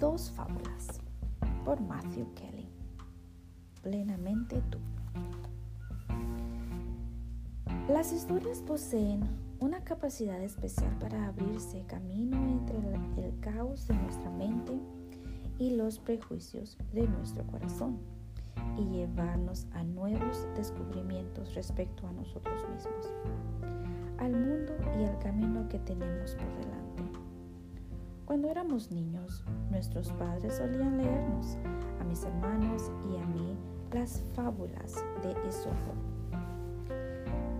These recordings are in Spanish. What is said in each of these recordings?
Dos fábulas por Matthew Kelly. Plenamente tú. Las historias poseen una capacidad especial para abrirse camino entre el caos de nuestra mente y los prejuicios de nuestro corazón y llevarnos a nuevos descubrimientos respecto a nosotros mismos, al mundo y al camino que tenemos por delante. Cuando éramos niños, nuestros padres solían leernos, a mis hermanos y a mí, las fábulas de Esopo.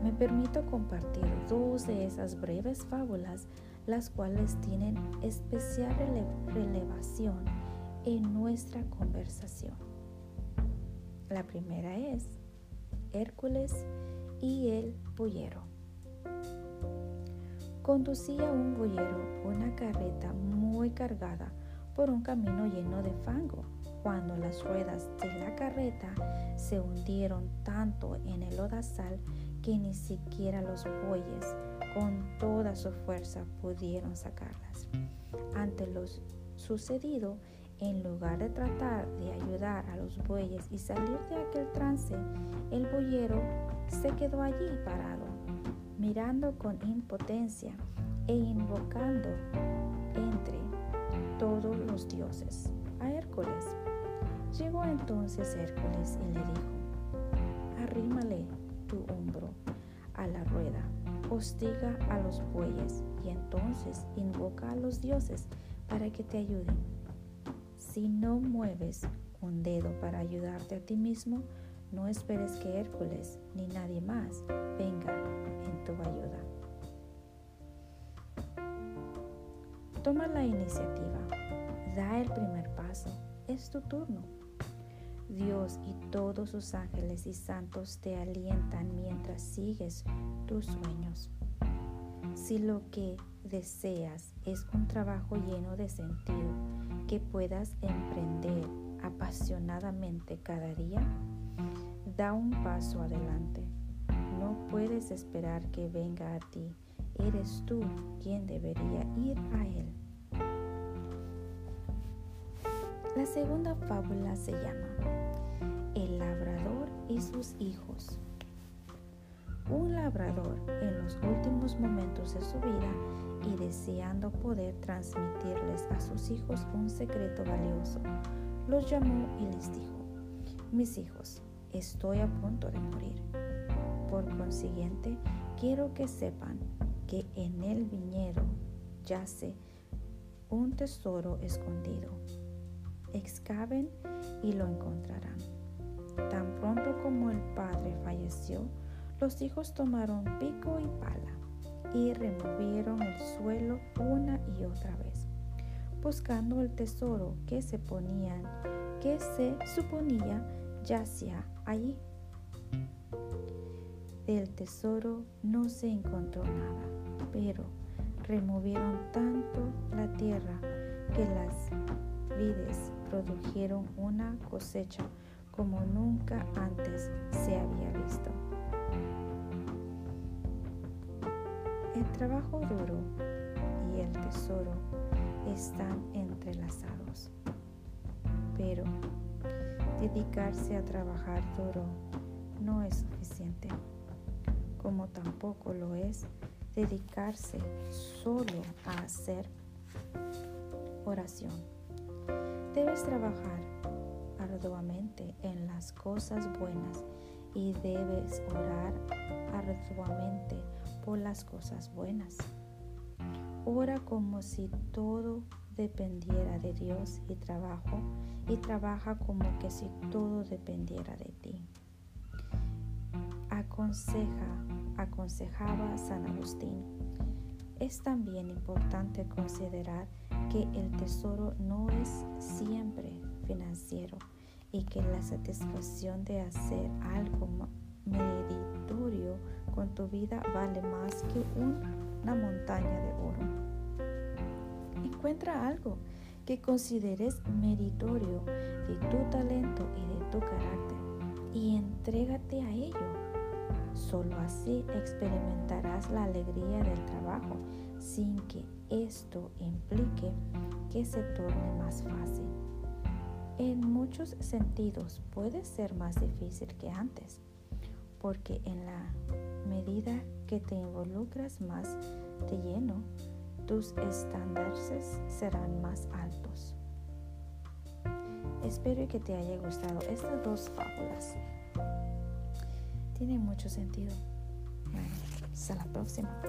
Me permito compartir dos de esas breves fábulas, las cuales tienen especial relevación en nuestra conversación. La primera es Hércules y el boyero. Conducía un boyero una carreta muy cargada por un camino lleno de fango cuando las ruedas de la carreta se hundieron tanto en el lodazal que ni siquiera los bueyes con toda su fuerza pudieron sacarlas. Ante lo sucedido, en lugar de tratar de ayudar a los bueyes y salir de aquel trance, el boyero se quedó allí parado, mirando con impotencia e invocando entre todos los dioses a Hércules. Llegó entonces Hércules y le dijo, arrímale tu hombro a la rueda, hostiga a los bueyes y entonces invoca a los dioses para que te ayuden si no mueves un dedo para ayudarte a ti mismo, no esperes que Hércules ni nadie más venga en tu ayuda. Toma la iniciativa, da el primer paso, es tu turno. Dios y todos sus ángeles y santos te alientan mientras sigues tus sueños. Si lo que deseas es un trabajo lleno de sentido, que puedas emprender apasionadamente cada día, da un paso adelante. No puedes esperar que venga a ti. Eres tú quien debería ir a él. La segunda fábula se llama El labrador y sus hijos. Un labrador en los últimos momentos de su vida y deseando poder transmitirles a sus hijos un secreto valioso, los llamó y les dijo, mis hijos, estoy a punto de morir. Por consiguiente, quiero que sepan que en el viñedo yace un tesoro escondido. Excaven y lo encontrarán. Tan pronto como el padre falleció, los hijos tomaron pico y pala y removieron el suelo una y otra vez, buscando el tesoro que se ponían, que se suponía yacía allí. Del tesoro no se encontró nada, pero removieron tanto la tierra que las vides produjeron una cosecha como nunca antes se había visto. El trabajo duro y el tesoro están entrelazados, dedicarse a trabajar duro no es suficiente, como tampoco lo es dedicarse solo a hacer oración. Debes trabajar arduamente en las cosas buenas y debes orar arduamente por las cosas buenas. Ora como si todo dependiera de Dios y trabajo y trabaja como que si todo dependiera de ti. Aconseja, aconsejaba San Agustín. Es también importante considerar que el tesoro no es siempre financiero y que la satisfacción de hacer algo meritorio con tu vida vale más que una montaña de oro. Encuentra algo que consideres meritorio de tu talento y de tu carácter y entrégate a ello. Solo así experimentarás la alegría del trabajo sin que esto implique que se torne más fácil. En muchos sentidos puede ser más difícil que antes, porque en la medida que te involucras más de lleno, tus estándares serán más altos. Espero que te haya gustado estas dos fábulas. Tiene mucho sentido. Hasta la próxima.